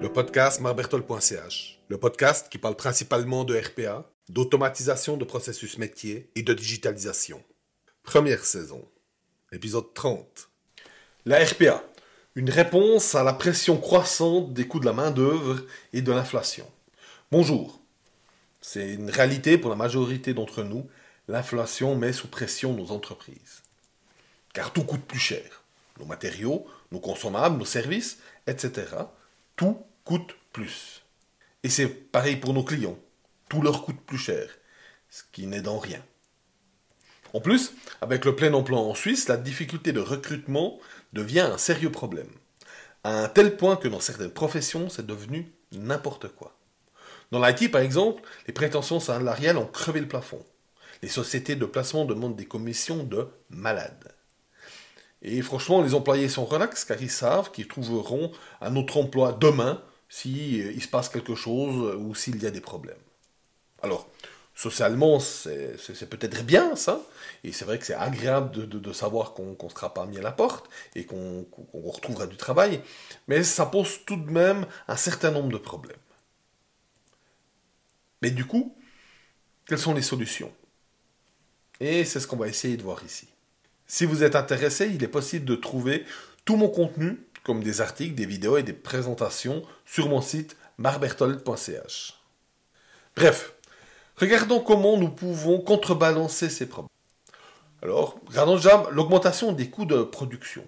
Le podcast marbertol.ch, le podcast qui parle principalement de RPA, d'automatisation de processus métier et de digitalisation. Première saison, épisode 30. La RPA, une réponse à la pression croissante des coûts de la main-d'œuvre et de l'inflation. Bonjour. C'est une réalité pour la majorité d'entre nous. L'inflation met sous pression nos entreprises. Car tout coûte plus cher. Nos matériaux, nos consommables, nos services, etc. Tout coûte plus. Et c'est pareil pour nos clients. Tout leur coûte plus cher. Ce qui n'est dans rien. En plus, avec le plein emploi en Suisse, la difficulté de recrutement devient un sérieux problème. À un tel point que dans certaines professions, c'est devenu n'importe quoi. Dans l'IT, par exemple, les prétentions salariales ont crevé le plafond. Les sociétés de placement demandent des commissions de malades. Et franchement, les employés sont relax car ils savent qu'ils trouveront un autre emploi demain s'il euh, se passe quelque chose ou s'il y a des problèmes. Alors, socialement, c'est peut-être bien ça, et c'est vrai que c'est agréable de, savoir qu'on ne sera pas mis à la porte et qu'on retrouvera du travail, mais ça pose tout de même un certain nombre de problèmes. Mais du coup, quelles sont les solutions? Et c'est ce qu'on va essayer de voir ici. Si vous êtes intéressé, il est possible de trouver tout mon contenu, comme des articles, des vidéos et des présentations, sur mon site marbertol.ch. Bref, regardons comment nous pouvons contrebalancer ces problèmes. Alors, regardons déjà l'augmentation des coûts de production.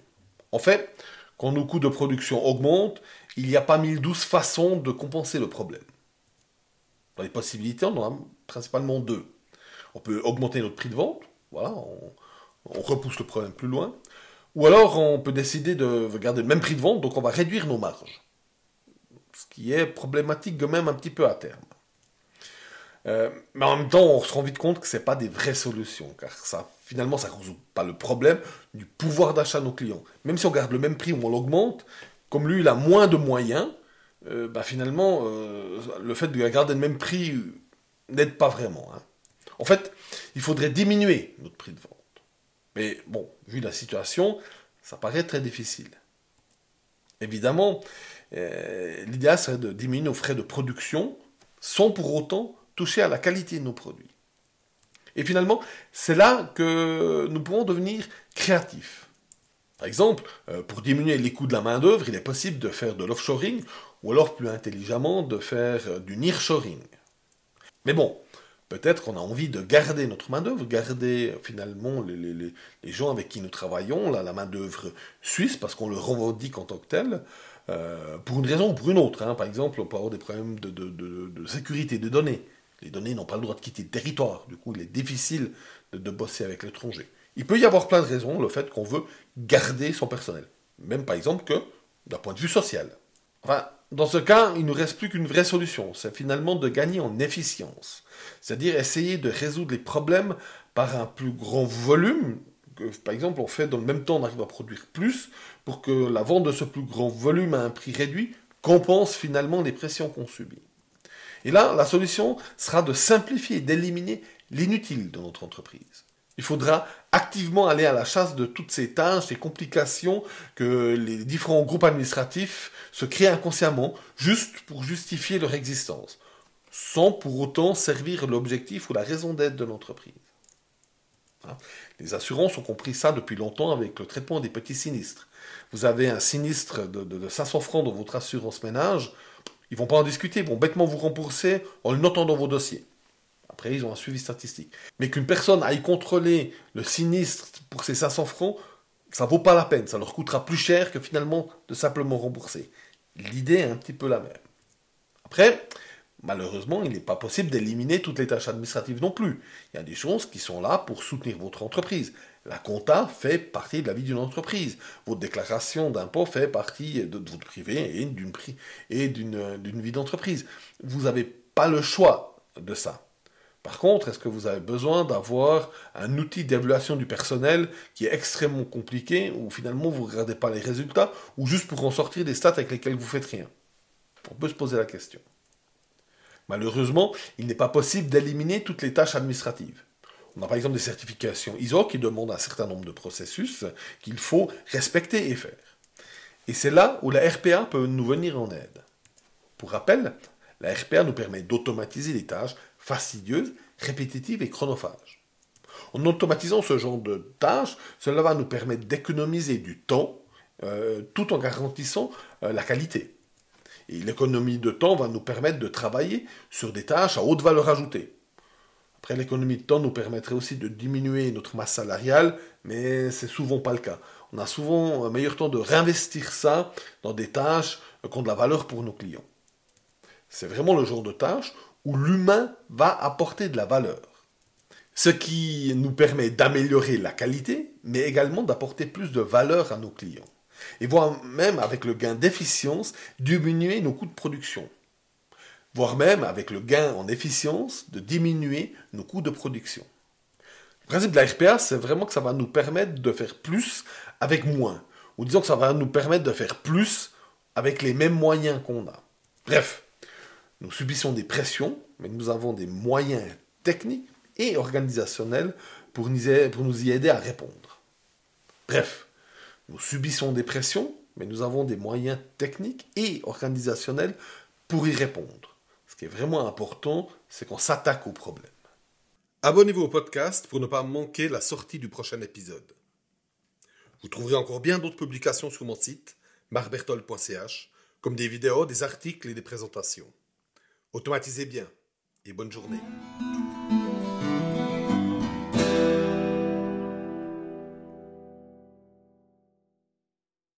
En fait, quand nos coûts de production augmentent, il n'y a pas 1012 façons de compenser le problème. Dans les possibilités, on en a principalement deux. On peut augmenter notre prix de vente, voilà, repousse le problème plus loin. Ou alors on peut décider de garder le même prix de vente, donc on va réduire nos marges. Ce qui est problématique de même un petit peu à terme. Euh, mais en même temps, on se rend vite compte que ce pas des vraies solutions, car ça, finalement, ça ne résout pas le problème du pouvoir d'achat de nos clients. Même si on garde le même prix ou on l'augmente, comme lui, il a moins de moyens, euh, bah, finalement, euh, le fait de garder le même prix n'aide pas vraiment. Hein. En fait, il faudrait diminuer notre prix de vente. Mais bon, vu la situation, ça paraît très difficile. Évidemment, euh, l'idéal serait de diminuer nos frais de production sans pour autant toucher à la qualité de nos produits. Et finalement, c'est là que nous pouvons devenir créatifs. Par exemple, pour diminuer les coûts de la main-d'œuvre, il est possible de faire de l'offshoring ou alors plus intelligemment de faire euh, du nearshoring. Mais bon, peut-être qu'on a envie de garder notre main-d'œuvre, garder finalement les, gens avec qui nous travaillons, la main-d'œuvre suisse, parce qu'on le revendique en tant que tel, euh, pour une raison ou pour une autre. Hein. Par exemple, on peut avoir des problèmes de, de, sécurité des données. Les données n'ont pas le droit de quitter le territoire, du coup, il est difficile de bosser avec l'étranger. Il peut y avoir plein de raisons, le fait qu'on veut garder son personnel. Même par exemple que d'un point de vue social. Dans ce cas, il ne nous reste plus qu'une vraie solution, c'est finalement de gagner en efficience. C'est-à-dire essayer de résoudre les problèmes par un plus grand volume, que, par exemple on fait dans le même temps, on arrive à produire plus, pour que la vente de ce plus grand volume à un prix réduit compense finalement les pressions qu'on subit. Et là, la solution sera de simplifier et d'éliminer l'inutile de notre entreprise. Il faudra activement aller à la chasse de toutes ces tâches et complications que les différents groupes administratifs se créent inconsciemment juste pour justifier leur existence, sans pour autant servir l'objectif ou la raison d'être de l'entreprise. Hein? Les assurances ont compris ça depuis longtemps avec le traitement des petits sinistres. Vous avez un sinistre de, 500 francs dans votre assurance ménage, ils vont pas en discuter, ils vont bêtement vous rembourser en le notant dans vos dossiers. Après, ils ont un suivi statistique. Mais qu'une personne aille contrôler le sinistre pour ses 500 francs, ça vaut pas la peine. Ça leur coûtera plus cher que finalement de simplement rembourser. L'idée est un petit peu la même. Après, malheureusement, il n'est pas possible d'éliminer toutes les tâches administratives non plus. Il y a des choses qui sont là pour soutenir votre entreprise. La compta fait partie de la vie d'une entreprise. Votre déclaration d'impôt fait partie de, votre privé et d'une vie d'entreprise. Vous n'avez pas le choix de ça. Par contre, est-ce que vous avez besoin d'avoir un outil d'évaluation du personnel qui est extrêmement compliqué, où finalement vous ne regardez pas les résultats, ou juste pour en sortir des stats avec lesquels vous faites rien? On peut se poser la question. Malheureusement, il n'est pas possible d'éliminer toutes les tâches administratives. On a par exemple des certifications ISO qui demandent un certain nombre de processus qu'il faut respecter et faire. Et c'est là où la RPA peut nous venir en aide. Pour rappel, la RPA nous permet d'automatiser les tâches fastidieuses, répétitives et chronophages. En automatisant ce genre de tâches, cela va nous permettre d'économiser du temps euh, tout en garantissant euh, la qualité. Et l'économie de temps va nous permettre de travailler sur des tâches à haute valeur ajoutée. Après, l'économie de temps nous permettrait aussi de diminuer notre masse salariale, mais c'est souvent pas le cas. On a souvent un meilleur temps de réinvestir ça dans des tâches qui ont de la valeur pour nos clients. C'est vraiment le genre de tâche où l'humain va apporter de la valeur. Ce qui nous permet d'améliorer la qualité, mais également d'apporter plus de valeur à nos clients. Et voire même avec le gain d'efficience, diminuer nos coûts de production voire même avec le gain en efficience de diminuer nos coûts de production. Le principe de la RPA, c'est vraiment que ça va nous permettre de faire plus avec moins, ou disons que ça va nous permettre de faire plus avec les mêmes moyens qu'on a. Bref, nous subissons des pressions, mais nous avons des moyens techniques et organisationnels pour nous y aider à répondre. Bref, nous subissons des pressions, mais nous avons des moyens techniques et organisationnels pour y répondre. Ce qui est vraiment important, c'est qu'on s'attaque au problème. Abonnez-vous au podcast pour ne pas manquer la sortie du prochain épisode. Vous trouverez encore bien d'autres publications sur mon site, marbertol.ch, comme des vidéos, des articles et des présentations. Automatisez bien et bonne journée.